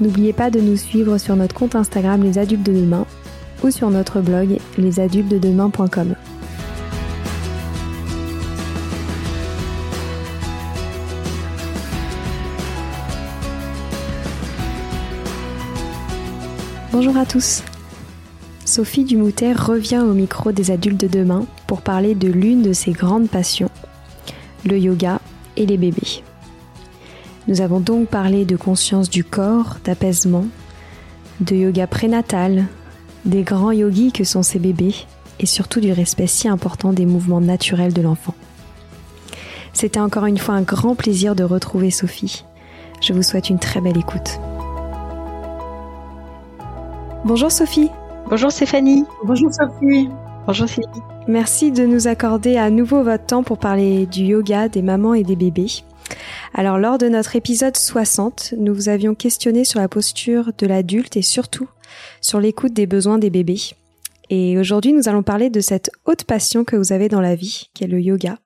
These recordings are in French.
N'oubliez pas de nous suivre sur notre compte Instagram Les Adultes de Demain ou sur notre blog lesadultesdedemain.com. Bonjour à tous. Sophie Dumoutet revient au micro des adultes de demain pour parler de l'une de ses grandes passions, le yoga et les bébés. Nous avons donc parlé de conscience du corps, d'apaisement, de yoga prénatal, des grands yogis que sont ces bébés et surtout du respect si important des mouvements naturels de l'enfant. C'était encore une fois un grand plaisir de retrouver Sophie. Je vous souhaite une très belle écoute. Bonjour Sophie. Bonjour Stéphanie. Bonjour Sophie. Bonjour Sylvie. Merci de nous accorder à nouveau votre temps pour parler du yoga des mamans et des bébés. Alors lors de notre épisode 60, nous vous avions questionné sur la posture de l'adulte et surtout sur l'écoute des besoins des bébés. Et aujourd'hui, nous allons parler de cette haute passion que vous avez dans la vie, qui est le yoga.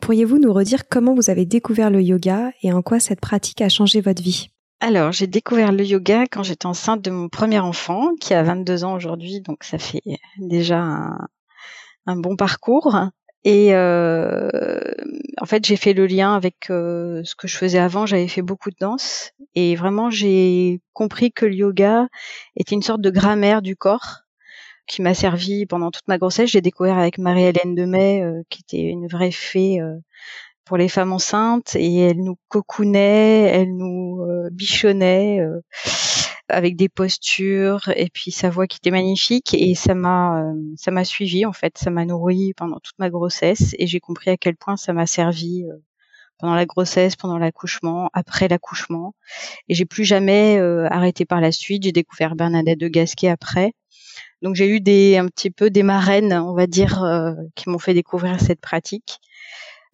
Pourriez-vous nous redire comment vous avez découvert le yoga et en quoi cette pratique a changé votre vie? Alors, j'ai découvert le yoga quand j'étais enceinte de mon premier enfant, qui a 22 ans aujourd'hui, donc ça fait déjà un, un bon parcours. Et euh, en fait, j'ai fait le lien avec euh, ce que je faisais avant. J'avais fait beaucoup de danse et vraiment, j'ai compris que le yoga était une sorte de grammaire du corps qui m'a servi pendant toute ma grossesse. J'ai découvert avec Marie-Hélène Demet, euh, qui était une vraie fée euh, pour les femmes enceintes, et elle nous cocounait, elle nous bichonnait avec des postures et puis sa voix qui était magnifique et ça m'a euh, ça m'a suivi en fait, ça m'a nourri pendant toute ma grossesse et j'ai compris à quel point ça m'a servi euh, pendant la grossesse, pendant l'accouchement, après l'accouchement. Et j'ai plus jamais euh, arrêté par la suite, j'ai découvert Bernadette de Gasquet après. Donc j'ai eu des un petit peu des marraines, on va dire, qui m'ont fait découvrir cette pratique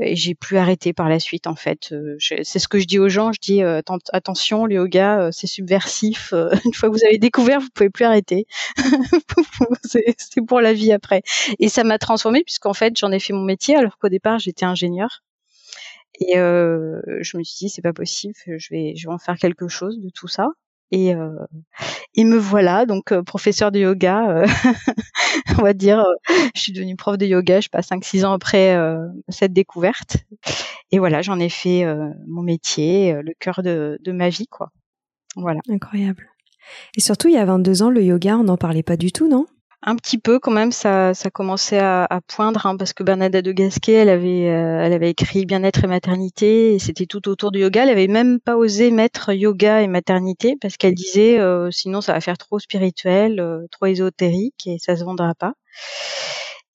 j'ai plus arrêté par la suite en fait. Euh, c'est ce que je dis aux gens, je dis euh, attention, le yoga euh, c'est subversif. une fois que vous avez découvert, vous pouvez plus arrêter. c'est pour la vie après. Et ça m'a transformée puisqu'en fait j'en ai fait mon métier alors qu'au départ j'étais ingénieur. Et je me suis dit c'est pas possible, je vais je vais en faire quelque chose de tout ça. Et, euh, et me voilà donc euh, professeur de yoga. Euh, on va dire, je suis devenue prof de yoga, je passe 5-6 ans après cette découverte. Et voilà, j'en ai fait mon métier, le cœur de, de ma vie, quoi. Voilà. Incroyable. Et surtout, il y a 22 ans, le yoga, on n'en parlait pas du tout, non? Un petit peu quand même, ça, ça commençait à, à poindre, hein, parce que Bernadette de Gasquet, elle avait, euh, elle avait écrit Bien-être et maternité, et c'était tout autour du yoga. Elle avait même pas osé mettre yoga et maternité, parce qu'elle disait, euh, sinon ça va faire trop spirituel, euh, trop ésotérique, et ça se vendra pas.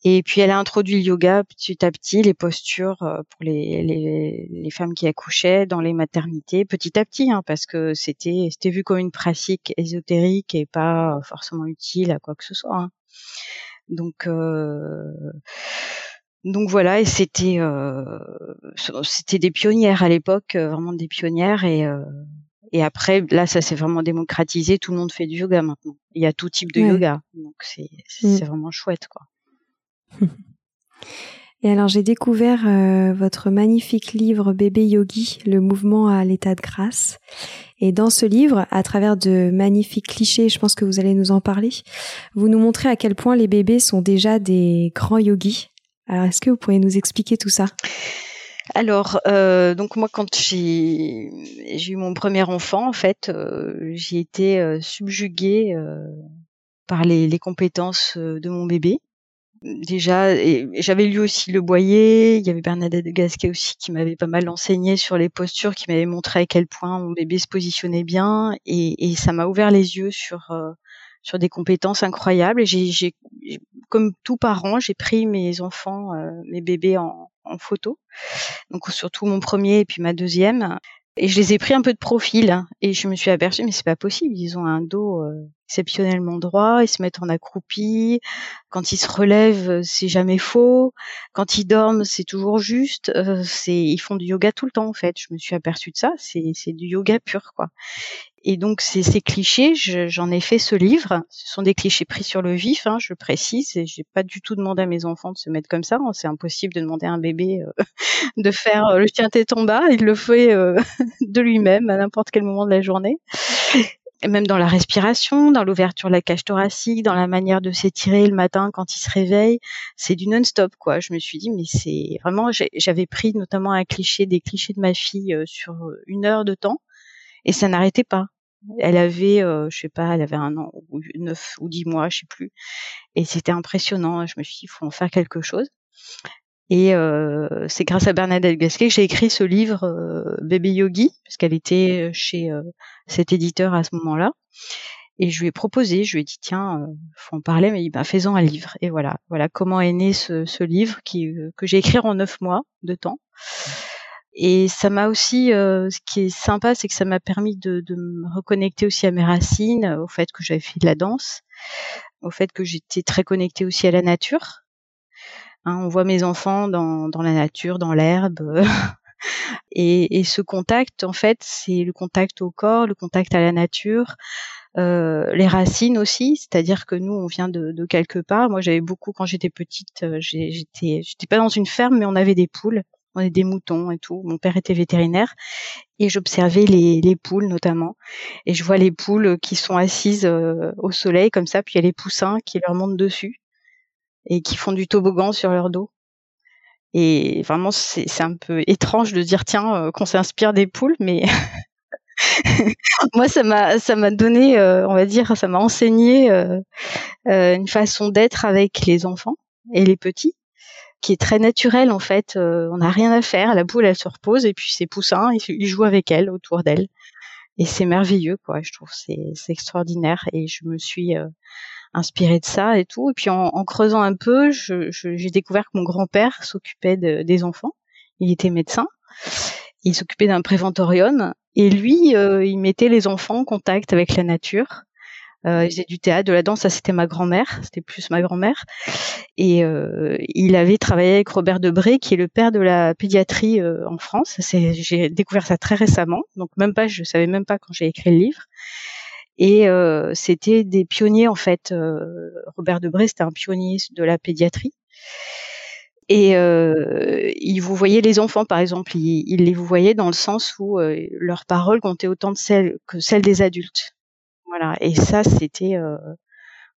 Et puis elle a introduit le yoga petit à petit, les postures euh, pour les, les, les femmes qui accouchaient dans les maternités, petit à petit, hein, parce que c'était c'était vu comme une pratique ésotérique et pas forcément utile à quoi que ce soit. Hein. Donc euh, donc voilà, et c'était euh, c'était des pionnières à l'époque, euh, vraiment des pionnières et euh, et après, là, ça s'est vraiment démocratisé. Tout le monde fait du yoga maintenant. Il y a tout type de yoga, donc c'est mm. c'est vraiment chouette, quoi. Et alors j'ai découvert euh, votre magnifique livre Bébé Yogi, le mouvement à l'état de grâce. Et dans ce livre, à travers de magnifiques clichés, je pense que vous allez nous en parler, vous nous montrez à quel point les bébés sont déjà des grands yogis. Alors est-ce que vous pourriez nous expliquer tout ça? Alors, euh, donc moi, quand j'ai eu mon premier enfant, en fait, euh, j'ai été euh, subjuguée par les, les, compétences de mon bébé. Déjà, j'avais lu aussi Le Boyer, il y avait Bernadette Gasquet aussi qui m'avait pas mal enseigné sur les postures, qui m'avait montré à quel point mon bébé se positionnait bien, et, ça m'a ouvert les yeux sur sur des compétences incroyables. Et j'ai, comme tout parent, j'ai pris mes enfants, mes bébés en, en photo. Donc surtout mon premier et puis ma deuxième. Et je les ai pris un peu de profil hein. et je me suis aperçue mais c'est pas possible, ils ont un dos euh, exceptionnellement droit, ils se mettent en accroupi, quand ils se relèvent c'est jamais faux, quand ils dorment c'est toujours juste, euh, c'est ils font du yoga tout le temps en fait. Je me suis aperçue de ça, c'est c'est du yoga pur quoi. Et donc ces, ces clichés, j'en ai fait ce livre. Ce sont des clichés pris sur le vif, hein, je précise. Et j'ai pas du tout demandé à mes enfants de se mettre comme ça. Hein. C'est impossible de demander à un bébé euh, de faire euh, le tien tête en bas. Il le fait euh, de lui-même à n'importe quel moment de la journée. Et même dans la respiration, dans l'ouverture de la cage thoracique, dans la manière de s'étirer le matin quand il se réveille, c'est du non-stop quoi. Je me suis dit mais c'est vraiment j'avais pris notamment un cliché des clichés de ma fille sur une heure de temps et ça n'arrêtait pas. Elle avait, euh, je sais pas, elle avait un an ou neuf ou dix mois, je sais plus, et c'était impressionnant. Je me suis dit, il faut en faire quelque chose. Et euh, c'est grâce à Bernadette Gasquet que j'ai écrit ce livre euh, Bébé Yogi, parce qu'elle était chez euh, cet éditeur à ce moment-là. Et je lui ai proposé, je lui ai dit tiens, euh, faut en parler, mais ben faisons un livre. Et voilà, voilà comment est né ce, ce livre qui que j'ai écrit en neuf mois de temps. Et ça m'a aussi, euh, ce qui est sympa, c'est que ça m'a permis de, de, me reconnecter aussi à mes racines, au fait que j'avais fait de la danse, au fait que j'étais très connectée aussi à la nature. Hein, on voit mes enfants dans, dans la nature, dans l'herbe. et, et, ce contact, en fait, c'est le contact au corps, le contact à la nature, euh, les racines aussi, c'est-à-dire que nous, on vient de, de quelque part. Moi, j'avais beaucoup quand j'étais petite. Euh, j'étais, j'étais pas dans une ferme, mais on avait des poules on est des moutons et tout. Mon père était vétérinaire et j'observais les, les, poules notamment. Et je vois les poules qui sont assises euh, au soleil comme ça, puis il y a les poussins qui leur montent dessus et qui font du toboggan sur leur dos. Et vraiment, c'est un peu étrange de dire tiens euh, qu'on s'inspire des poules, mais moi ça m'a ça m'a donné, euh, on va dire, ça m'a enseigné une façon d'être avec les enfants et les petits qui est très naturel en fait. Euh, on n'a rien à faire. La poule, elle se repose et puis ses poussins, ils, jouent avec elle, autour d'elle. Et c'est merveilleux, quoi. Je trouve c'est extraordinaire. Et je me suis euh, inspirée de ça et tout. Et puis en, en creusant un peu, j'ai découvert que mon grand-père s'occupait de, des enfants. Il était médecin. Il s'occupait d'un préventorium. Et lui, euh, il mettait les enfants en contact avec la nature. Euh, il faisait du théâtre, de la danse, ça c'était ma grand-mère, c'était plus ma grand-mère. Et euh, il avait travaillé avec Robert Debré, qui est le père de la pédiatrie euh, en France. J'ai découvert ça très récemment, donc même pas, je savais même pas quand j'ai écrit le livre. Et euh, c'était des pionniers en fait. Euh, Robert Debré, c'était un pionnier de la pédiatrie. Et euh, il vous voyait les enfants, par exemple, il, il les vous voyait dans le sens où leurs paroles comptaient autant de celles que celles des adultes. Voilà. Et ça, c'était euh,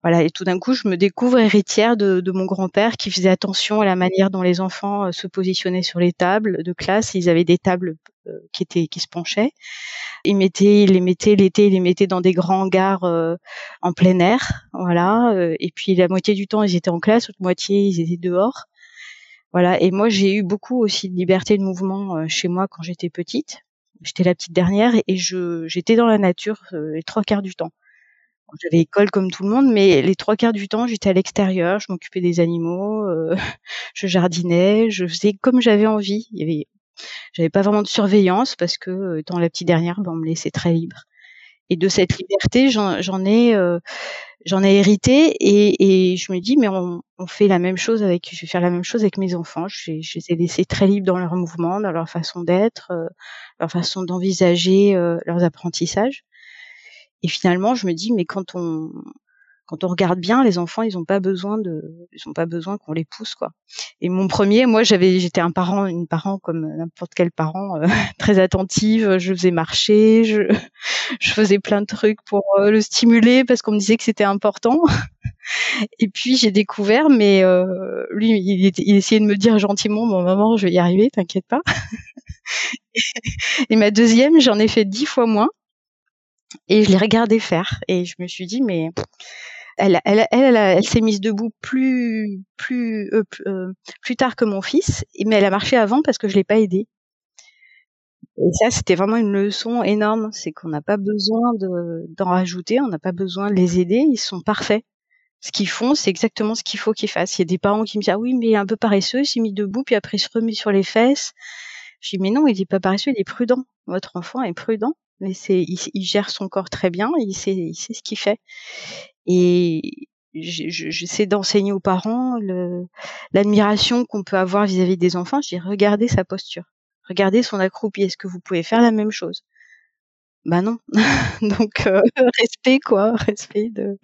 voilà. Et tout d'un coup, je me découvre héritière de, de mon grand-père qui faisait attention à la manière dont les enfants euh, se positionnaient sur les tables de classe. Ils avaient des tables euh, qui étaient qui se penchaient. Ils mettaient, ils les mettaient l'été, ils les mettaient dans des grands hangars en plein air, voilà. et puis la moitié du temps, ils étaient en classe, l'autre moitié, ils étaient dehors. Voilà. Et moi, j'ai eu beaucoup aussi de liberté de mouvement chez moi quand j'étais petite. J'étais la petite dernière et je j'étais dans la nature euh, les trois quarts du temps. j'avais école comme tout le monde, mais les trois quarts du temps, j'étais à l'extérieur, je m'occupais des animaux, euh, je jardinais, je faisais comme j'avais envie. J'avais pas vraiment de surveillance parce que étant la petite dernière, ben, on me laissait très libre. Et de cette liberté, j'en ai, euh, j'en ai hérité et, et, je me dis, mais on, on, fait la même chose avec, je vais faire la même chose avec mes enfants. Je, je les ai laissés très libres dans leurs mouvements, dans leur façon d'être, euh, leur façon d'envisager leurs apprentissages. Et finalement, je me dis, mais quand on quand on regarde bien, les enfants, ils ont pas besoin de, ils ont pas besoin qu'on les pousse, quoi. Et mon premier, moi, j'avais, j'étais un parent, une parent comme n'importe quel parent, euh, très attentive. Je faisais marcher, je, je faisais plein de trucs pour euh, le stimuler parce qu'on me disait que c'était important. Et puis j'ai découvert, mais euh, lui, il, il, essayait de me dire gentiment, bon maman, je vais y arriver, t'inquiète pas. Et ma deuxième, j'en ai fait dix fois moins et je l'ai regardé faire et je me suis dit mais elle, elle, elle, s'est mise debout plus plus euh, euh, plus tard que mon fils, mais elle a marché avant parce que je l'ai pas aidée. Et ça, c'était vraiment une leçon énorme, c'est qu'on n'a pas besoin de d'en rajouter, on n'a pas besoin de les aider, ils sont parfaits. Ce qu'ils font, c'est exactement ce qu'il faut qu'ils fassent. Il y a des parents qui me disent ah oui, mais il est un peu paresseux, il s'est mis debout, puis après il se remet sur les fesses. Je dis mais non, il est pas paresseux, il est prudent. Votre enfant est prudent mais c'est il, gère son corps très bien, il sait, il sait ce qu'il fait. Et j'essaie d'enseigner aux parents l'admiration qu'on peut avoir vis-à-vis des enfants. Je dis regardez sa posture, regardez son accroupi. Est-ce que vous pouvez faire la même chose? Bah non. Donc euh, respect quoi, respect de.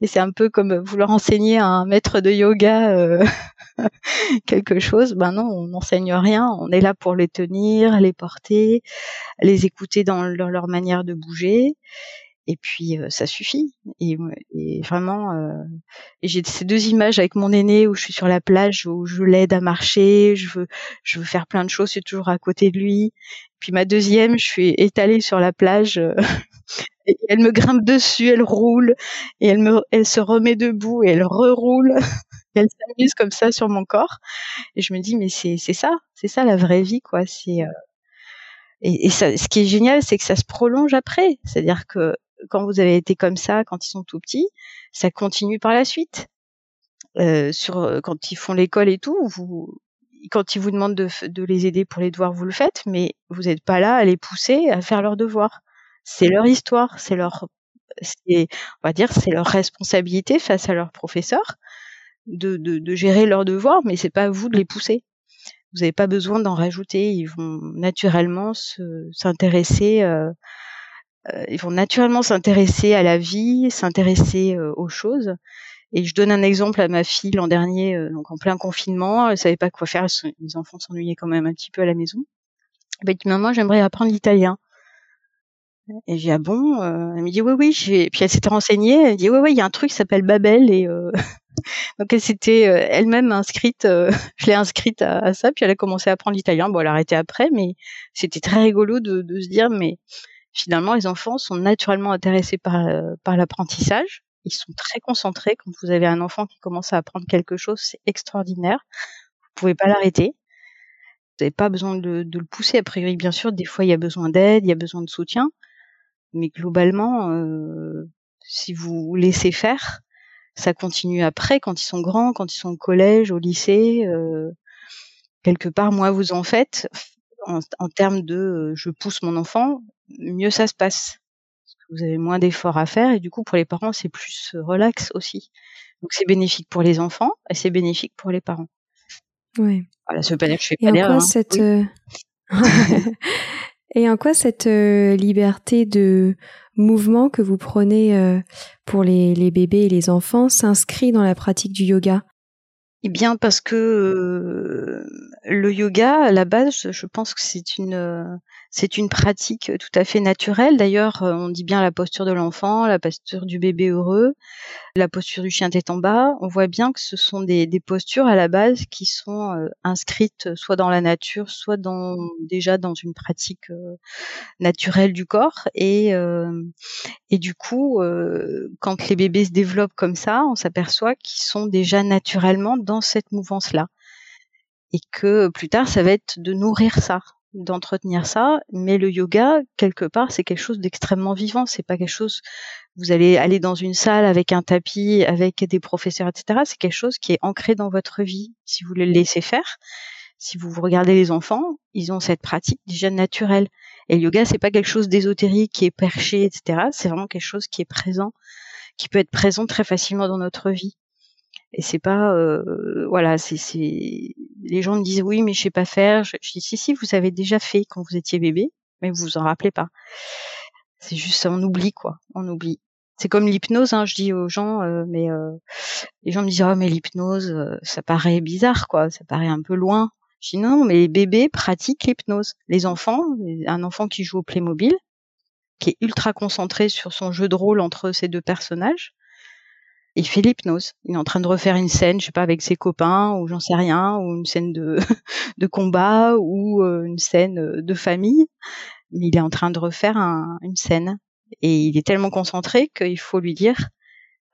Et c'est un peu comme vouloir enseigner à un maître de yoga. Euh, quelque chose, ben non, on n'enseigne rien. On est là pour les tenir, les porter, les écouter dans leur, manière de bouger. Et puis euh, ça suffit. Et, vraiment, euh, j'ai ces deux images avec mon aîné où je suis sur la plage, où je l'aide à marcher, je veux, je veux faire plein de choses, je suis toujours à côté de lui. Puis ma deuxième, je suis étalée sur la plage. Euh, elle me grimpe dessus, elle roule et elle me, elle se remet debout et elle reroule elle s'amuse comme ça sur mon corps. Et je me dis, mais c'est ça, c'est ça la vraie vie, quoi. C'est euh, et, ce qui est génial, c'est que ça se prolonge après. C'est-à-dire que quand vous avez été comme ça, quand ils sont tout petits, ça continue par la suite. Euh, sur euh, quand ils font l'école et tout, vous, quand ils vous demandent de, de, les aider pour les devoirs, vous le faites, mais vous n'êtes pas là à les pousser à faire leurs devoirs. C'est leur histoire, c'est leur, on va dire, c'est leur responsabilité face à leurs professeurs de, de, de gérer leurs devoirs, mais c'est pas à vous de les pousser. Vous n'avez pas besoin d'en rajouter. Ils vont naturellement s'intéresser. Euh, euh, ils vont naturellement s'intéresser à la vie, s'intéresser euh, aux choses. Et je donne un exemple à ma fille l'an dernier, euh, donc en plein confinement, elle savait pas quoi faire, les enfants s'ennuyaient quand même un petit peu à la maison. Elle m'a dit maman, j'aimerais apprendre l'italien. Et j'ai ah bon Elle me dit oui oui. Puis elle s'était renseignée. Elle dit oui oui, il y a un truc qui s'appelle Babel et donc elle s'était euh, elle-même inscrite, euh, je l'ai inscrite à, ça, puis elle a commencé à apprendre l'italien. Bon, elle a arrêté après, mais c'était très rigolo de, de, se dire, mais finalement, les enfants sont naturellement intéressés par, euh, par l'apprentissage. Ils sont très concentrés. Quand vous avez un enfant qui commence à apprendre quelque chose, c'est extraordinaire. Vous pouvez pas l'arrêter. Vous n'avez pas besoin de, de, le pousser. A priori, bien sûr, des fois, il y a besoin d'aide, il y a besoin de soutien. Mais globalement, euh, si vous laissez faire, ça continue après, quand ils sont grands, quand ils sont au collège, au lycée. Euh, quelque part, moi, vous en faites, en, en termes de euh, je pousse mon enfant, mieux ça se passe. vous avez moins d'efforts à faire et du coup, pour les parents, c'est plus euh, relax aussi. Donc, c'est bénéfique pour les enfants et c'est bénéfique pour les parents. Oui. Voilà, ça veut pas dire que je fais pas d'erreur. Hein. Cette... et en quoi cette liberté de mouvement que vous prenez euh, pour les, bébés et les enfants s'inscrit dans la pratique du yoga? Eh bien, parce que euh, le yoga, à la base, je pense que c'est une euh, c'est une pratique tout à fait naturelle. D'ailleurs, on dit bien la posture de l'enfant, la posture du bébé heureux, la posture du chien tête en bas. On voit bien que ce sont des, des postures à la base qui sont inscrites soit dans la nature, soit dans déjà dans une pratique naturelle du corps. Et et du coup, quand les bébés se développent comme ça, on s'aperçoit qu'ils sont déjà naturellement dans cette mouvance là et que plus tard, ça va être de nourrir ça, d'entretenir ça, mais le yoga, quelque part, c'est quelque chose d'extrêmement vivant. C'est pas quelque chose, vous allez aller dans une salle avec un tapis, avec des professeurs, etc. C'est quelque chose qui est ancré dans votre vie. Si vous le laissez faire, si vous regardez les enfants, ils ont cette pratique déjà naturelle. Et le yoga, c'est pas quelque chose d'ésotérique qui est perché, etc. C'est vraiment quelque chose qui est présent, qui peut être présent très facilement dans notre vie. Et c'est pas, euh, voilà, c'est, les gens me disent oui, mais je sais pas faire. Je, dis si, si, vous avez déjà fait quand vous étiez bébé, mais vous vous en rappelez pas. C'est juste, on oublie quoi, on oublie. C'est comme l'hypnose, hein, je dis aux gens, euh, mais euh, les gens me disent oh mais l'hypnose, ça paraît bizarre quoi, ça paraît un peu loin. Je dis non, mais les bébés pratiquent l'hypnose. Les enfants, un enfant qui joue au Playmobil, qui est ultra concentré sur son jeu de rôle entre ces deux personnages, il fait l'hypnose. Il est en train de refaire une scène, je sais pas, avec ses copains ou j'en sais rien, ou une scène de, de combat ou euh, une scène euh, de famille. Mais il est en train de refaire une scène. Et il est tellement concentré qu'il faut lui dire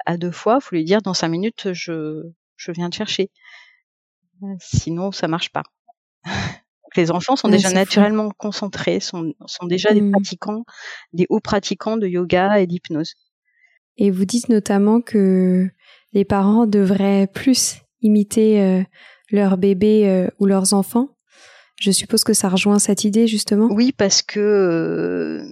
à deux fois, il faut lui dire dans cinq minutes, je, je viens te chercher. Sinon, ça marche pas. les enfants sont déjà naturellement concentrés, sont, sont déjà des mmh. pratiquants, des hauts pratiquants de yoga et d'hypnose. Et vous dites notamment que les parents devraient plus imiter euh, leurs bébés euh, ou leurs enfants. Je suppose que ça rejoint cette idée justement. Oui, parce que euh,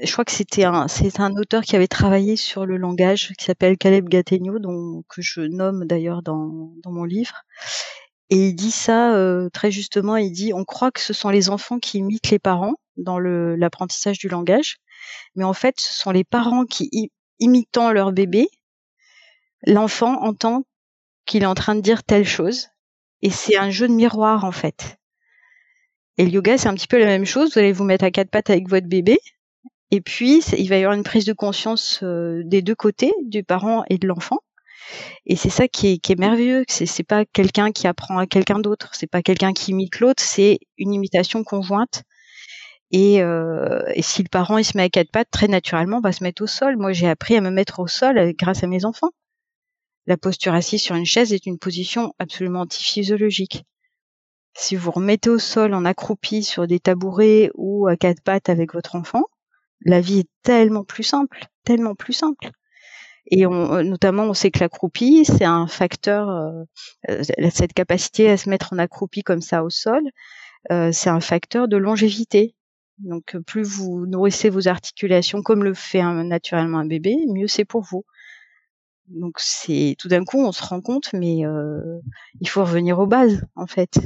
je crois que c'était un, c'est un auteur qui avait travaillé sur le langage qui s'appelle Caleb Gattegno, dont que je nomme d'ailleurs dans, dans mon livre. Et il dit ça très justement. Il dit on croit que ce sont les enfants qui imitent les parents dans l'apprentissage du langage, mais en fait ce sont les parents qui imitant leur bébé, l'enfant entend qu'il est en train de dire telle chose. Et c'est un jeu de miroir, en fait. Et le yoga, c'est un petit peu la même chose. Vous allez vous mettre à quatre pattes avec votre bébé. Et puis, il va y avoir une prise de conscience euh, des deux côtés, du parent et de l'enfant. Et c'est ça qui est, merveilleux. C'est pas quelqu'un qui apprend à quelqu'un d'autre. C'est pas quelqu'un qui imite l'autre. C'est une imitation conjointe et, euh, et, si le parent il se met à quatre pattes, très naturellement, on va se mettre au sol. Moi, j'ai appris à me mettre au sol euh, grâce à mes enfants. La posture assise sur une chaise est une position absolument antiphysiologique. Si vous remettez au sol en accroupi sur des tabourets ou à quatre pattes avec votre enfant, la vie est tellement plus simple, tellement plus simple. Et on, euh, notamment, on sait que l'accroupi, c'est un facteur, euh, cette capacité à se mettre en accroupi comme ça au sol, euh, c'est un facteur de longévité. Donc plus vous nourrissez vos articulations comme le fait naturellement un bébé, mieux c'est pour vous. Donc c'est tout d'un coup on se rend compte, mais euh, il faut revenir aux bases en fait.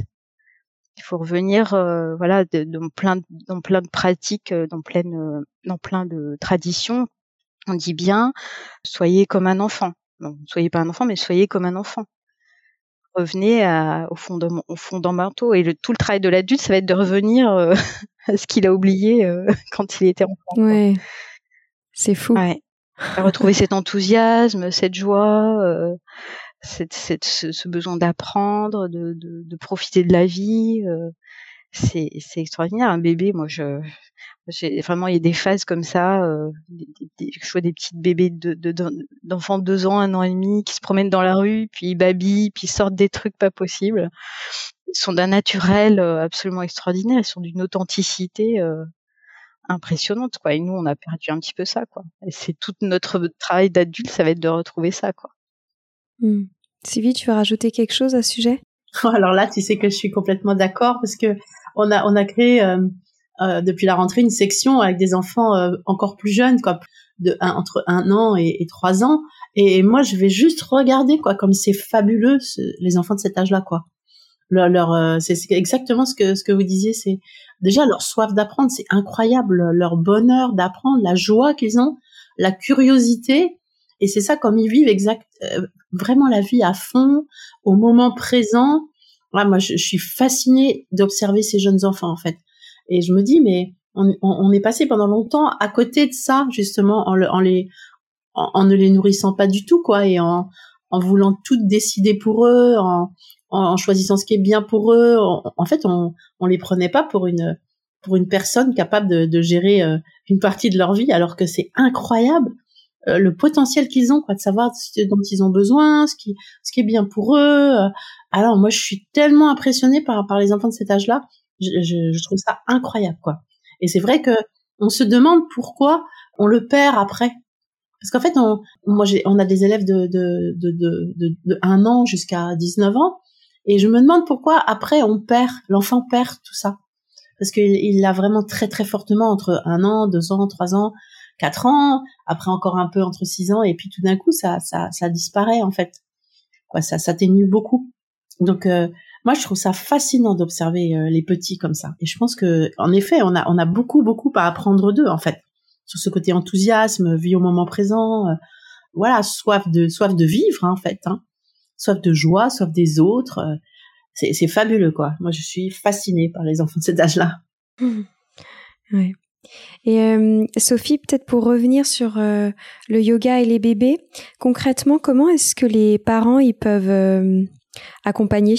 Il faut revenir euh, voilà dans plein dans plein de pratiques, euh, dans plein dans plein de traditions. On dit bien soyez comme un enfant. Non, soyez pas un enfant, mais soyez comme un enfant revenez à, aux fondamentaux. Et le, tout le travail de l'adulte, ça va être de revenir euh, ce qu'il a oublié euh, quand il était enfant. Ouais. C'est fou. Ouais. retrouver cet enthousiasme, cette joie, euh, cette, cette, ce, besoin d'apprendre, de, de, de, profiter de la vie. c'est extraordinaire. Un bébé, moi, je, vraiment, il y a des phases comme ça. Euh, des, je vois des petites bébés d'enfants de, deux ans, un an et demi, qui se promènent dans la rue, puis ils babillent, puis ils sortent des trucs pas possibles. Sont d'un naturel euh, absolument extraordinaire. Ils sont d'une authenticité euh, impressionnante, quoi. Et nous, on a perdu un petit peu ça, quoi. Et c'est tout notre travail d'adulte, ça va être de retrouver ça, quoi. Mmh. Sylvie, tu veux rajouter quelque chose à ce sujet? Alors là, tu sais que je suis complètement d'accord parce que on a on a créé euh, euh, depuis la rentrée une section avec des enfants euh, encore plus jeunes, quoi, de entre un an et, trois ans. Et, moi, je vais juste regarder, quoi, comme c'est fabuleux les enfants de cet âge-là, quoi. Leur, leur euh, c'est exactement ce que ce que vous disiez. C'est déjà leur soif d'apprendre, c'est incroyable, leur bonheur d'apprendre, la joie qu'ils ont, la curiosité. Et c'est ça comme ils vivent exact, vraiment la vie à fond, au moment présent. moi, je, je suis fascinée d'observer ces jeunes enfants, en fait. Et je me dis, mais on, on, est passé pendant longtemps à côté de ça, justement, en, en les, en, ne les nourrissant pas du tout, quoi, et en, en voulant tout décider pour eux, en, en, choisissant ce qui est bien pour eux. En, fait, on, on les prenait pas pour une, pour une personne capable de, de gérer euh, une partie de leur vie, alors que c'est incroyable euh, le potentiel qu'ils ont, quoi, de savoir ce dont ils ont besoin, ce qui, ce qui est bien pour eux. Alors moi, je suis tellement impressionnée par, par les enfants de cet âge-là Je, trouve ça incroyable, quoi. Et c'est vrai que on se demande pourquoi on le perd après. Parce qu'en fait, on, moi, on a des élèves de, de, de, de, de, un an jusqu'à 19 ans. Et je me demande pourquoi après on perd, l'enfant perd tout ça. Parce qu'il il l'a vraiment très très fortement entre un an, deux ans, trois ans, quatre ans, après encore un peu entre six ans, et puis tout d'un coup ça, ça, ça disparaît en fait. Quoi, ça s'atténue beaucoup. Donc euh, moi je trouve ça fascinant d'observer euh, les petits comme ça. Et je pense que en effet on a on a beaucoup beaucoup à apprendre d'eux en fait sur ce côté enthousiasme, vie au moment présent, euh, voilà soif de soif de vivre hein, en fait, hein. Soif de joie, soif des autres. c'est c'est fabuleux quoi. Moi je suis fascinée par les enfants de cet âge-là. Oui. Et euh, Sophie, peut-être pour revenir sur euh, le yoga et les bébés, concrètement, comment est-ce que les parents ils peuvent euh, accompagner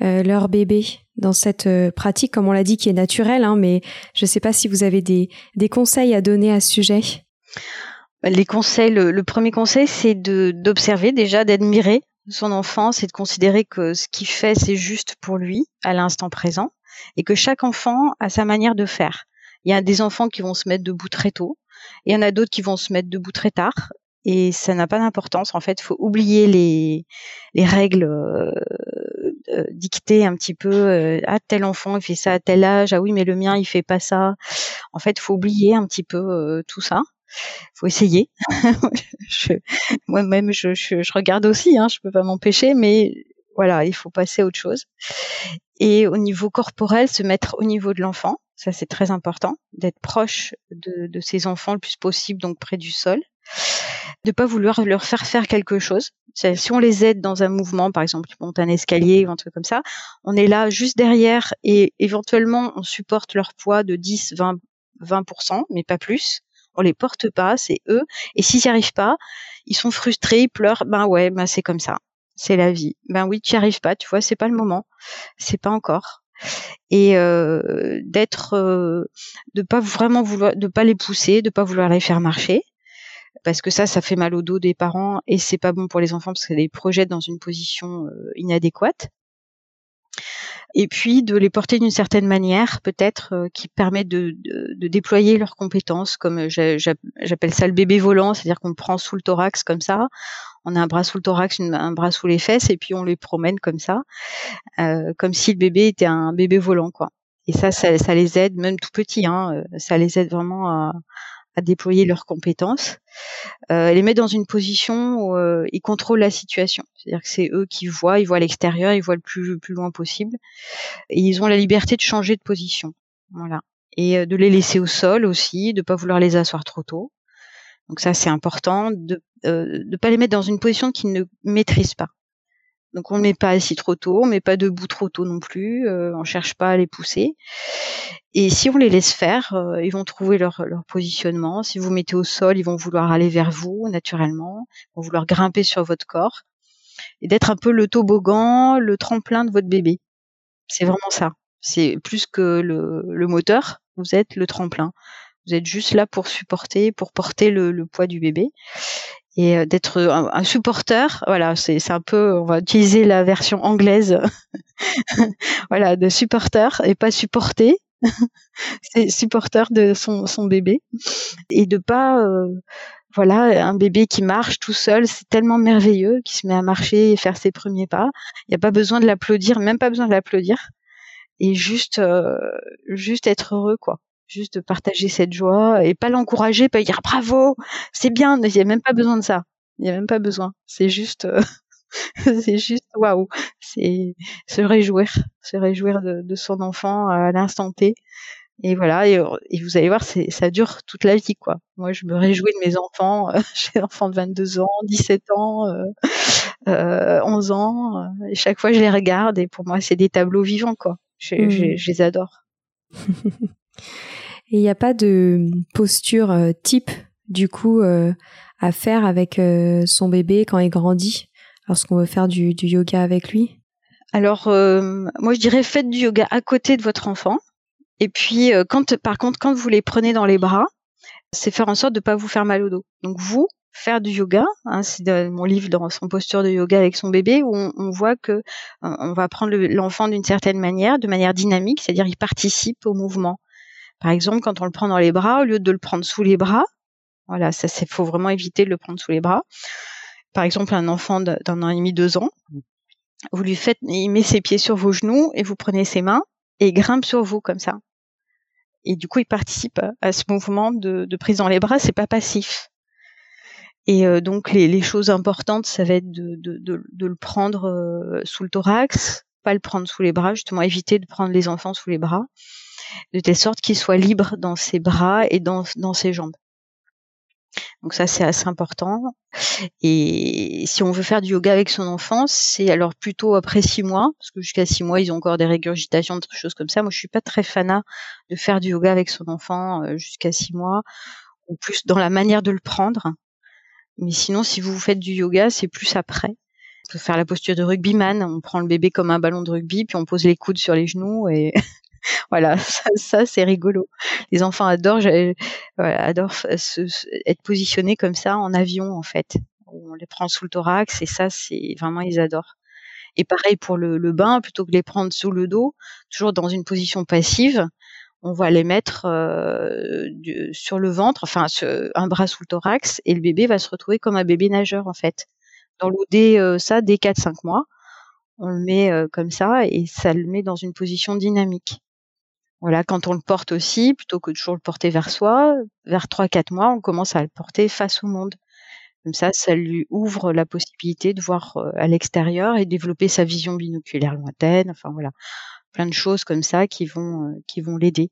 leur bébé dans cette pratique, comme on l'a dit, qui est naturelle, hein, mais je ne sais pas si vous avez des, des, conseils à donner à ce sujet. Les conseils, le, premier conseil, c'est d'observer déjà, d'admirer son enfant, c'est de considérer que ce qu'il fait, c'est juste pour lui, à l'instant présent, et que chaque enfant a sa manière de faire. Il y a des enfants qui vont se mettre debout très tôt, et il y en a d'autres qui vont se mettre debout très tard, et ça n'a pas d'importance. En fait, faut oublier les, les règles euh, euh, dictées un petit peu. Euh, ah, tel enfant, il fait ça à tel âge. Ah oui, mais le mien, il fait pas ça. En fait, faut oublier un petit peu tout ça. Faut essayer. Moi-même, je, regarde aussi. Hein, je peux pas m'empêcher, mais voilà, il faut passer à autre chose. Et au niveau corporel, se mettre au niveau de l'enfant. Ça, c'est très important, d'être proche de, de, ses enfants le plus possible, donc près du sol. De pas vouloir leur faire faire quelque chose. Si on les aide dans un mouvement, par exemple, ils montent un escalier ou un truc comme ça, on est là juste derrière et éventuellement on supporte leur poids de 10, 20, 20%, mais pas plus. On les porte pas, c'est eux. Et s'ils n'y arrivent pas, ils sont frustrés, ils pleurent. Ben ouais, ben c'est comme ça c'est la vie. Ben oui, tu n'y arrives pas, tu vois, c'est pas le moment, c'est pas encore. Et euh, d'être, euh, de pas vraiment vouloir, de pas les pousser, de pas vouloir les faire marcher, parce que ça, ça fait mal au dos des parents et c'est pas bon pour les enfants parce que les projette dans une position euh, inadéquate et puis de les porter d'une certaine manière, peut-être euh, qui permet de, de, de, déployer leurs compétences, comme euh, j'appelle ça le bébé volant, c'est-à-dire qu'on prend sous le thorax comme ça, on a un bras sous le thorax, un bras sous les fesses, et puis on les promène comme ça, euh, comme si le bébé était un bébé volant, quoi. Et ça, ça, ça les aide, même tout petit, hein, euh, ça les aide vraiment à, à déployer leurs compétences. Euh, les met dans une position où euh, ils contrôlent la situation. C'est-à-dire que c'est eux qui voient, ils voient l'extérieur, ils voient le plus, plus loin possible. Et ils ont la liberté de changer de position. Voilà. Et euh, de les laisser au sol aussi, de pas vouloir les asseoir trop tôt. Donc ça, c'est important de ne euh, pas les mettre dans une position qu'ils ne maîtrisent pas. Donc on ne met pas assis trop tôt, on ne met pas debout trop tôt non plus, euh, on cherche pas à les pousser. Et si on les laisse faire, euh, ils vont trouver leur, positionnement. Si vous mettez au sol, ils vont vouloir aller vers vous naturellement, ils vont vouloir grimper sur votre corps et d'être un peu le toboggan, le tremplin de votre bébé. C'est vraiment ça. C'est plus que le, moteur, vous êtes le tremplin. Vous êtes juste là pour supporter, pour porter le, le poids du bébé. Et euh, d'être un, supporter. Voilà, c'est un peu, on va utiliser la version anglaise, voilà, de supporter et pas supporter. c'est supporter de son, son bébé. Et de pas euh, voilà un bébé qui marche tout seul c'est tellement merveilleux qui se met à marcher et faire ses premiers pas. Il n'y a pas besoin de l'applaudir même pas besoin de l'applaudir. Et juste euh, juste être heureux quoi juste de partager cette joie et pas l'encourager, pas dire bravo, c'est bien, il n'y a même pas besoin de ça. Il n'y a même pas besoin. C'est juste, euh, c'est juste waouh. C'est se réjouir, se réjouir de, son enfant à l'instant T. Et voilà, et, vous allez voir, ça dure toute la vie, quoi. Moi, je me réjouis de mes enfants. J'ai des enfants de 22 ans, 17 ans, euh, 11 euh, ans. Et chaque fois, je les regarde et pour moi, c'est des tableaux vivants, quoi. Je, mmh. je les adore. Et il n'y a pas de posture euh, type, du coup, euh, à faire avec euh, son bébé quand il grandit, lorsqu'on veut faire du, yoga avec lui? Alors, moi, je dirais faites du yoga à côté de votre enfant. Et puis, par contre, quand vous les prenez dans les bras, c'est faire en sorte de ne pas vous faire mal au dos. Donc, vous, faire du yoga. Hein, c'est mon livre dans son posture de yoga avec son bébé où on, voit que on va prendre l'enfant d'une certaine manière, de manière dynamique, c'est-à-dire il participe au mouvement. Par exemple, quand on le prend dans les bras, au lieu de le prendre sous les bras, voilà, ça c'est faut vraiment éviter de le prendre sous les bras. Par exemple, un enfant d'un an et demi, deux ans, vous lui faites, il met ses pieds sur vos genoux et vous prenez ses mains et il grimpe sur vous comme ça. Et du coup, il participe à ce mouvement de, prise dans les bras, c'est pas passif. Et euh, donc les, choses importantes, ça va être de le prendre euh, sous le thorax, pas le prendre sous les bras, justement éviter de prendre les enfants sous les bras, de telle sorte qu'il soit libre dans ses bras et dans, dans ses jambes. Donc ça c'est assez important. Et si on veut faire du yoga avec son enfant, c'est alors plutôt après six mois, parce que jusqu'à six mois ils ont encore des régurgitations, des choses comme ça. Moi je suis pas très fanat de faire du yoga avec son enfant euh, jusqu'à six mois, ou plus dans la manière de le prendre. Mais sinon, si vous faites du yoga, c'est plus après. On peut faire la posture de rugbyman. On prend le bébé comme un ballon de rugby, puis on pose les coudes sur les genoux et voilà, ça, c'est rigolo. Les enfants adorent, adorent être positionnés comme ça en avion en fait. On les prend sous le thorax et ça, c'est vraiment ils adorent. Et pareil pour le, bain, plutôt que les prendre sous le dos, toujours dans une position passive, on va les mettre euh, sur le ventre, enfin un bras sous le thorax, et le bébé va se retrouver comme un bébé nageur en fait. Dans l'eau dès euh, ça, dès 4-5 mois, on le met euh, comme ça et ça le met dans une position dynamique. Voilà, quand on le porte aussi, plutôt que de toujours le porter vers soi, vers 3-4 mois, on commence à le porter face au monde. Comme ça, ça lui ouvre la possibilité de voir à l'extérieur et développer sa vision binoculaire lointaine. Enfin voilà, plein de choses comme ça qui vont euh, qui vont l'aider.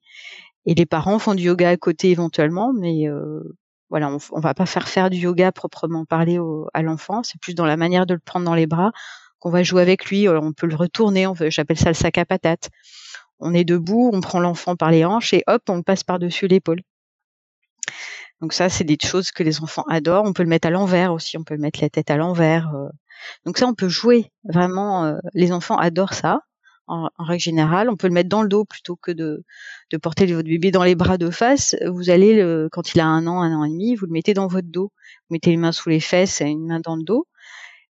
Et les parents font du yoga à côté éventuellement, mais euh, voilà, on, on, va pas faire faire du yoga proprement parler à l'enfant. C'est plus dans la manière de le prendre dans les bras qu'on va jouer avec lui. on peut le retourner. J'appelle ça le sac à patates. On est debout, on prend l'enfant par les hanches et hop, on le passe par dessus l'épaule. Donc ça, c'est des choses que les enfants adorent. On peut le mettre à l'envers aussi. On peut le mettre la tête à l'envers. Euh. Donc ça, on peut jouer. Vraiment, les enfants adorent ça en, règle générale. On peut le mettre dans le dos plutôt que de, porter votre bébé dans les bras de face. Vous allez, le, quand il a un an, un an et demi, vous le mettez dans votre dos. Vous mettez les mains sous les fesses et une main dans le dos.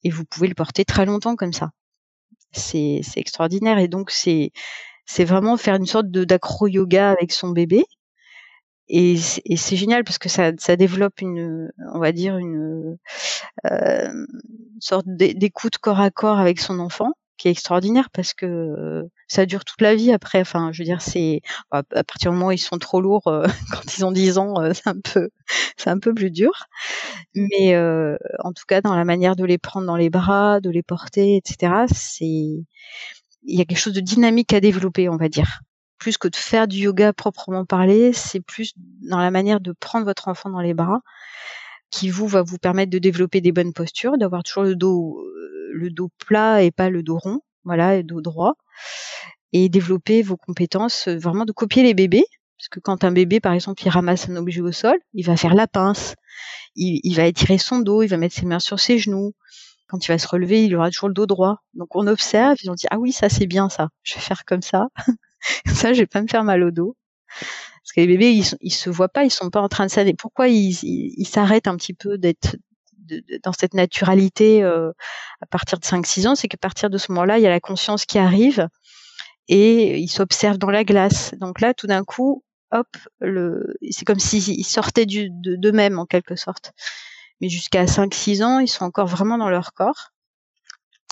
Et vous pouvez le porter très longtemps comme ça. C'est extraordinaire. Et donc, c'est c'est vraiment faire une sorte d'acro-yoga avec son bébé. Et, c'est génial parce que ça, ça développe une, on va dire une, euh, sorte d'écoute corps à corps avec son enfant qui est extraordinaire parce que ça dure toute la vie après. Enfin, je veux dire, c'est à partir du moment où ils sont trop lourds quand ils ont 10 ans, c'est un peu, c'est un peu plus dur. Mais en tout cas, dans la manière de les prendre dans les bras, de les porter, etc., c'est, il y a quelque chose de dynamique à développer, on va dire. Plus que de faire du yoga proprement parler, c'est plus dans la manière de prendre votre enfant dans les bras qui vous va vous permettre de développer des bonnes postures, d'avoir toujours le dos le dos plat et pas le dos rond, voilà, le dos droit, et développer vos compétences, euh, vraiment de copier les bébés, parce que quand un bébé, par exemple, il ramasse un objet au sol, il va faire la pince, il, va étirer son dos, il va mettre ses mains sur ses genoux. Quand il va se relever, il aura toujours le dos droit. Donc on observe, ils ont dit ah oui ça c'est bien ça, je vais faire comme ça, ça je vais pas me faire mal au dos. Parce que les bébés ils, ils se voient pas, ils sont pas en train de s'arrêter. Pourquoi ils s'arrêtent un petit peu d'être dans cette naturalité euh, à partir de 5-6 ans, c'est qu'à partir de ce moment-là, il y a la conscience qui arrive et ils s'observent dans la glace. Donc là, tout d'un coup, hop, c'est comme s'ils sortaient d'eux-mêmes en quelque sorte. Mais jusqu'à 5-6 ans, ils sont encore vraiment dans leur corps.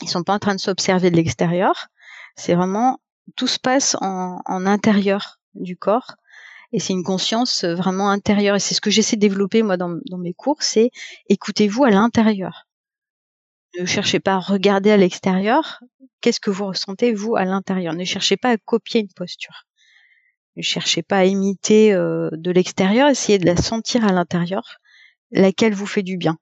Ils sont pas en train de s'observer de l'extérieur. C'est vraiment tout se passe en, intérieur du corps et c'est une conscience euh, vraiment intérieure. Et c'est ce que j'essaie de développer moi dans, dans mes cours, c'est écoutez-vous à l'intérieur. Ne cherchez pas à regarder à l'extérieur. Qu'est-ce que vous ressentez vous à l'intérieur? Ne cherchez pas à copier une posture. Ne cherchez pas à imiter euh, de l'extérieur. Essayez de la sentir à l'intérieur, laquelle vous fait du bien.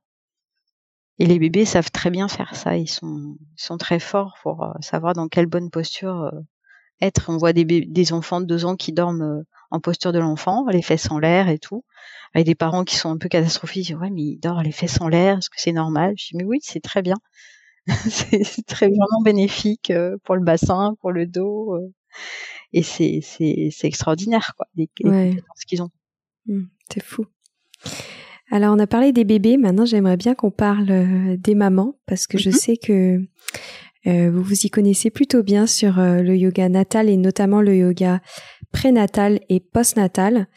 Et les bébés savent très bien faire ça. Ils sont, ils sont très forts pour euh, savoir dans quelle bonne posture être. On voit des, des enfants de deux ans qui dorment en posture de l'enfant, les fesses en l'air et tout, avec des parents qui sont un peu catastrophiques. Ouais, mais il dort les fesses en l'air, est-ce que c'est normal? Je dis mais oui, c'est très bien. c'est très vraiment bénéfique euh, pour le bassin, pour le dos, euh, et c'est extraordinaire quoi, les, ouais. ce qu'ils ont. Mmh, c'est fou. Alors, on a parlé des bébés. Maintenant, j'aimerais bien qu'on parle euh, des mamans parce que je mhm. sais que euh, vous vous y connaissez plutôt bien sur euh, le yoga natal et notamment le yoga prénatal et postnatal.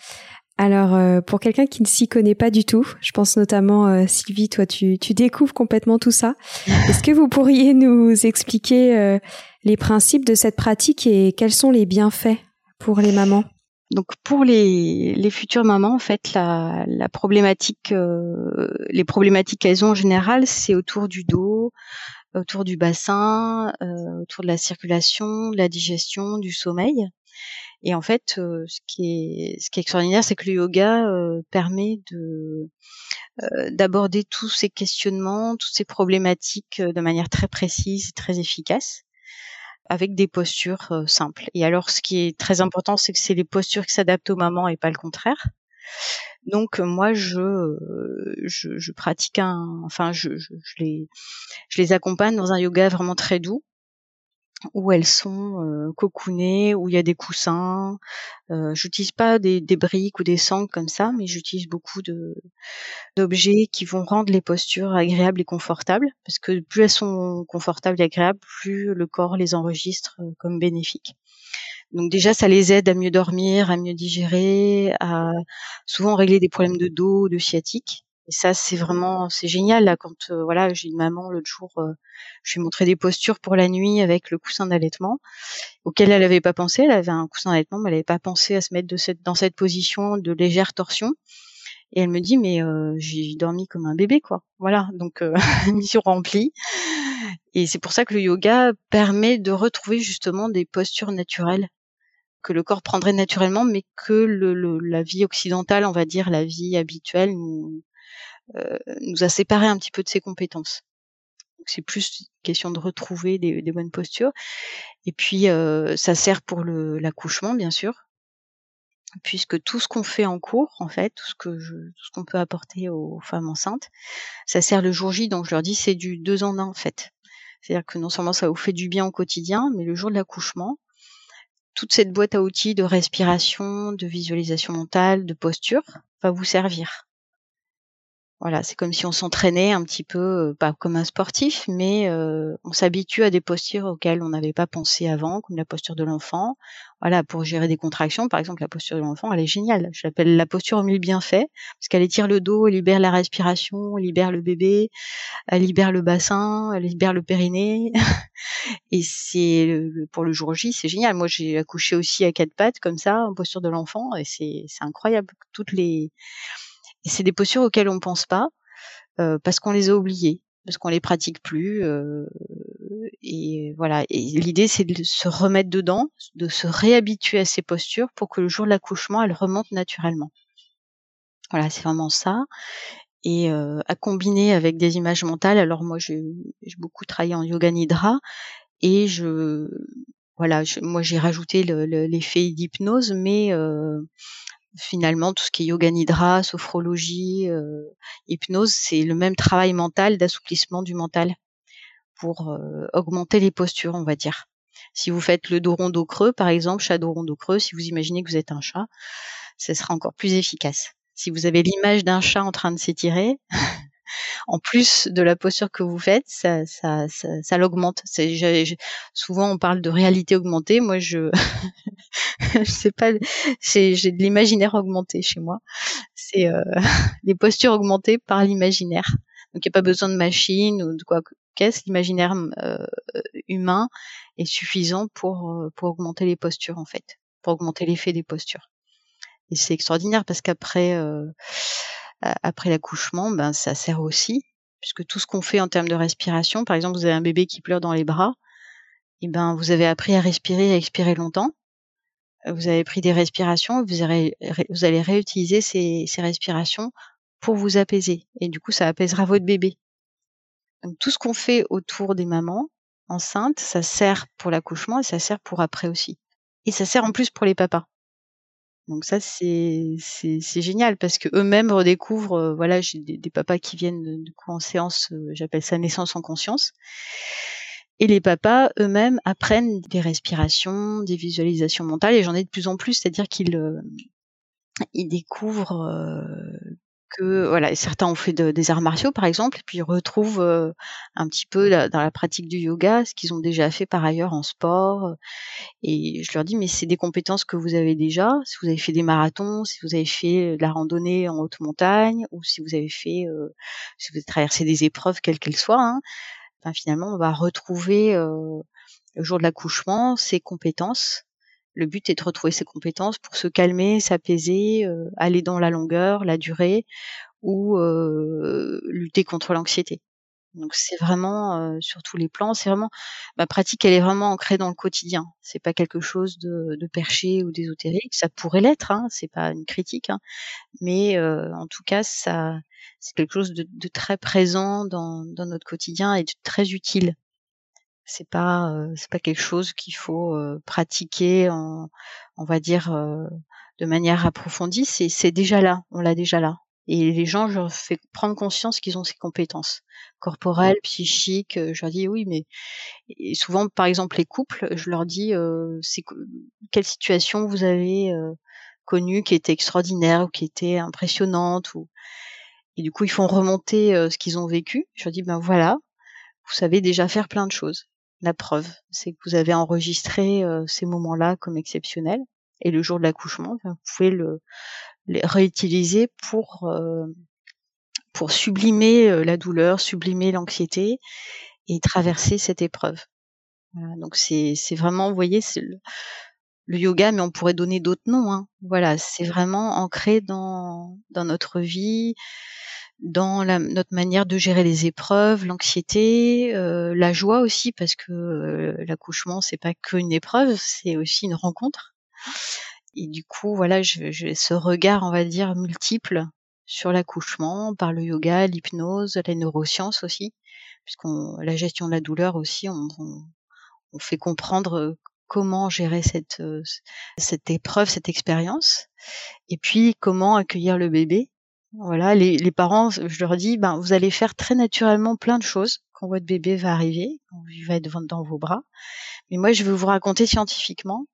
Alors, pour quelqu'un qui ne s'y connaît pas du tout, je pense notamment, Sylvie, toi, tu, tu, découvres complètement tout ça. Est-ce que vous pourriez nous expliquer les principes de cette pratique et quels sont les bienfaits pour les mamans? Donc pour les, les futures mamans, en fait, la, la problématique, euh, les problématiques qu'elles ont en général, c'est autour du dos, autour du bassin, euh, autour de la circulation, de la digestion, du sommeil. Et en fait, euh, ce qui est ce qui est extraordinaire, c'est que le yoga permet de d'aborder tous ces questionnements, toutes ces problématiques de manière très précise et très efficace avec des postures euh, simples. Et alors, ce qui est très important, c'est que c'est les postures qui s'adaptent aux mamans et pas le contraire. Donc moi je je, je pratique un enfin je, les je les accompagne dans un yoga vraiment très doux où elles sont euh, cocoonées, où il y a des coussins. Euh, j'utilise pas des, des, briques ou des sangles comme ça, mais j'utilise beaucoup de d'objets qui vont rendre les postures agréables et confortables, parce que plus elles sont confortables et agréables, plus le corps les enregistre euh, comme bénéfiques. Donc déjà, ça les aide à mieux dormir, à mieux digérer, à souvent régler des problèmes de dos, de sciatique. Et ça, c'est vraiment, c'est génial là quand euh, voilà, j'ai une maman l'autre jour, euh, je lui ai montré des postures pour la nuit avec le coussin d'allaitement auquel elle n'avait pas pensé. Elle avait un coussin d'allaitement, mais elle n'avait pas pensé à se mettre de cette, dans cette position de légère torsion. Et elle me dit mais euh, j'ai dormi comme un bébé quoi. Voilà, donc mission remplie. Et c'est pour ça que le yoga permet de retrouver justement des postures naturelles que le corps prendrait naturellement, mais que le, la vie occidentale, on va dire la vie habituelle, nous, euh, nous a séparés un petit peu de ses compétences. C'est plus une question de retrouver des, des bonnes postures. Et puis, euh, ça sert pour l'accouchement, bien sûr, puisque tout ce qu'on fait en cours, en fait, tout ce que je, tout ce qu'on peut apporter aux femmes enceintes, ça sert le jour J. Donc, je leur dis, c'est du deux en un, en fait. C'est-à-dire que non seulement ça vous fait du bien au quotidien, mais le jour de l'accouchement, toute cette boîte à outils de respiration, de visualisation mentale, de posture va vous servir. Voilà, c'est comme si on s'entraînait un petit peu, euh, pas comme un sportif, mais euh, on s'habitue à des postures auxquelles on n'avait pas pensé avant, comme la posture de l'enfant. Voilà, pour gérer des contractions, par exemple, la posture de l'enfant, elle est géniale. Je l'appelle la posture au mille bienfaits, parce qu'elle étire le dos, elle libère la respiration, elle libère le bébé, elle libère le bassin, elle libère le périnée. Et c'est pour le jour J, c'est génial. Moi, j'ai accouché aussi à quatre pattes comme ça, en posture de l'enfant, et c'est incroyable. Toutes les et c'est des postures auxquelles on pense pas euh, parce qu'on les a oubliées, parce qu'on les pratique plus. Euh, et voilà. Et l'idée, c'est de se remettre dedans, de se réhabituer à ces postures pour que le jour de l'accouchement, elles remontent naturellement. Voilà, c'est vraiment ça. Et euh, à combiner avec des images mentales. Alors moi, j'ai beaucoup travaillé en yoga nidra et je voilà, moi j'ai rajouté l'effet d'hypnose, mais euh, finalement tout ce qui est yoga nidra, sophrologie, euh, hypnose, c'est le même travail mental d'assouplissement du mental pour euh, augmenter les postures, on va dire. Si vous faites le dos rond dos creux, par exemple, chat dos rond dos creux, si vous imaginez que vous êtes un chat, ce sera encore plus efficace. Si vous avez l'image d'un chat en train de s'étirer, en plus de la posture que vous faites, ça, ça, ça, ça l'augmente. Souvent, on parle de réalité augmentée. Moi, je, je sais pas, j'ai de l'imaginaire augmenté chez moi. C'est euh, les postures augmentées par l'imaginaire. Donc, il n'y a pas besoin de machine ou de quoi qu'est-ce. L'imaginaire euh, humain est suffisant pour, euh, pour augmenter les postures, en fait, pour augmenter l'effet des postures. Et c'est extraordinaire parce qu'après, euh, après l'accouchement, ben ça sert aussi, puisque tout ce qu'on fait en termes de respiration, par exemple, vous avez un bébé qui pleure dans les bras, et ben vous avez appris à respirer, à expirer longtemps. Vous avez pris des respirations, vous, allez, vous allez réutiliser ces, ces respirations pour vous apaiser. Et du coup, ça apaisera votre bébé. Donc, tout ce qu'on fait autour des mamans enceintes, ça sert pour l'accouchement et ça sert pour après aussi. Et ça sert en plus pour les papas. Donc ça c'est génial parce que eux-mêmes redécouvrent euh, voilà j'ai des, papas qui viennent du coup en séance euh, j'appelle ça naissance en conscience. Et les papas eux-mêmes apprennent des respirations des visualisations mentales et j'en ai de plus en plus c'est-à-dire qu'ils euh, ils découvrent que voilà, certains ont fait des arts martiaux par exemple, et puis retrouvent euh, un petit peu dans la pratique du yoga ce qu'ils ont déjà fait par ailleurs en sport. Et je leur dis mais c'est des compétences que vous avez déjà. Si vous avez fait des marathons, si vous avez fait de la randonnée en haute montagne, ou si vous avez fait, euh, si vous avez traversé des épreuves quelles qu'elles soient, hein, ben, finalement on va retrouver euh, le jour de l'accouchement ces compétences le but est de retrouver ses compétences pour se calmer, s'apaiser, euh, aller dans la longueur, la durée ou euh, lutter contre l'anxiété. Donc c'est vraiment euh, sur tous les plans, c'est vraiment ma pratique, elle est vraiment ancrée dans le quotidien. C'est pas quelque chose de, perché ou d'ésotérique. Ça pourrait l'être, hein, c'est pas une critique, hein, mais en tout cas ça, c'est quelque chose de, de très présent dans, dans, notre quotidien et de très utile c'est pas c'est pas quelque chose qu'il faut pratiquer en on va dire de manière approfondie c'est c'est déjà là on l'a déjà là. Et les gens je leur fais prendre conscience qu'ils ont ces compétences corporelles psychiques je leur dis oui mais et souvent par exemple les couples je leur dis c'est quelle situation vous avez connue qui était extraordinaire ou qui était impressionnante ou et du coup ils font remonter ce qu'ils ont vécu. Je leur dis ben voilà vous savez déjà faire plein de choses la preuve, c'est que vous avez enregistré euh, ces moments-là comme exceptionnels. Et le jour de l'accouchement, vous pouvez le les réutiliser pour euh, pour sublimer euh, la douleur, sublimer l'anxiété et traverser cette épreuve. donc c'est c'est vraiment, vous voyez, c'est le, yoga, mais on pourrait donner d'autres noms. Hein. Voilà, c'est vraiment ancré dans dans notre vie, dans la, notre manière de gérer les épreuves, l'anxiété, euh, la joie aussi, parce que euh, l'accouchement c'est pas qu'une épreuve, c'est aussi une rencontre. Et du coup, voilà, j'ai ce regard, on va dire, multiple sur l'accouchement par le yoga, l'hypnose, la neuroscience aussi, puisqu'on la gestion de la douleur aussi, on, on, fait comprendre comment gérer cette cette épreuve, cette expérience, et puis comment accueillir le bébé voilà, les, les, parents, je leur dis, ben, vous allez faire très naturellement plein de choses quand votre bébé va arriver, quand il va être dans vos bras. Mais moi, je veux vous raconter scientifiquement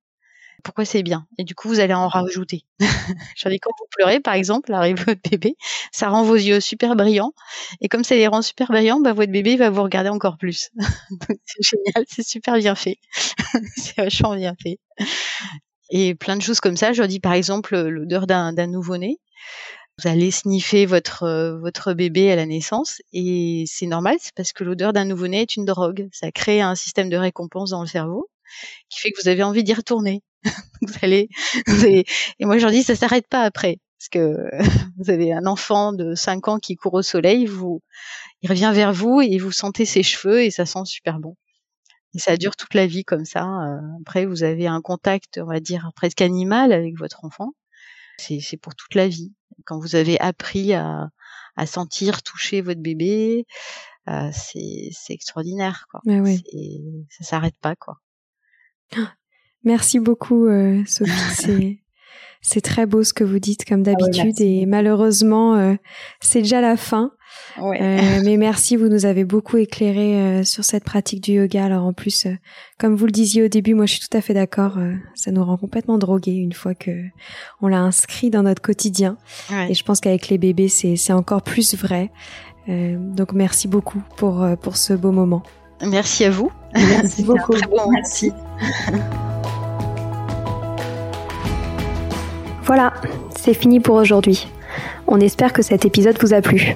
pourquoi c'est bien. Et du coup, vous allez en rajouter. je leur dis, quand vous pleurez, par exemple, arrive votre bébé, ça rend vos yeux super brillants. Et comme ça les rend super brillants, ben, votre bébé va vous regarder encore plus. c'est génial, c'est super bien fait. c'est vachement bien fait. Et plein de choses comme ça. Je leur dis, par exemple, l'odeur d'un nouveau-né vous allez sniffer votre euh, votre bébé à la naissance et c'est normal, c'est parce que l'odeur d'un nouveau-né est une drogue. Ça crée un système de récompense dans le cerveau qui fait que vous avez envie d'y retourner. vous, allez, et moi je leur dis ça s'arrête pas après parce que vous avez un enfant de 5 ans qui court au soleil, vous il revient vers vous et vous sentez ses cheveux et ça sent super bon. Et ça dure toute la vie comme ça. Euh, après, vous avez un contact, on va dire, presque animal avec votre enfant. C'est pour toute la vie quand vous avez appris à, à sentir, toucher votre bébé, euh, c'est extraordinaire. Quoi. Mais oui. Ça s'arrête pas. quoi. Merci beaucoup, euh, Sophie. C'est très beau ce que vous dites comme ah d'habitude et malheureusement euh, c'est déjà la fin. Euh, mais merci, vous nous avez beaucoup éclairé euh, sur cette pratique du yoga. Alors en plus, comme vous le disiez au début, moi je suis tout à fait d'accord. ça nous rend complètement drogués une fois que on l'a inscrit dans notre quotidien. Et je pense qu'avec les bébés c'est c'est encore plus vrai. donc merci beaucoup pour pour ce beau moment. Merci à vous. Merci beaucoup. merci. Voilà, c'est fini pour aujourd'hui. On espère que cet épisode vous a plu.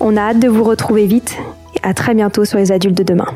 On a hâte de vous retrouver vite et à très bientôt sur les adultes de demain.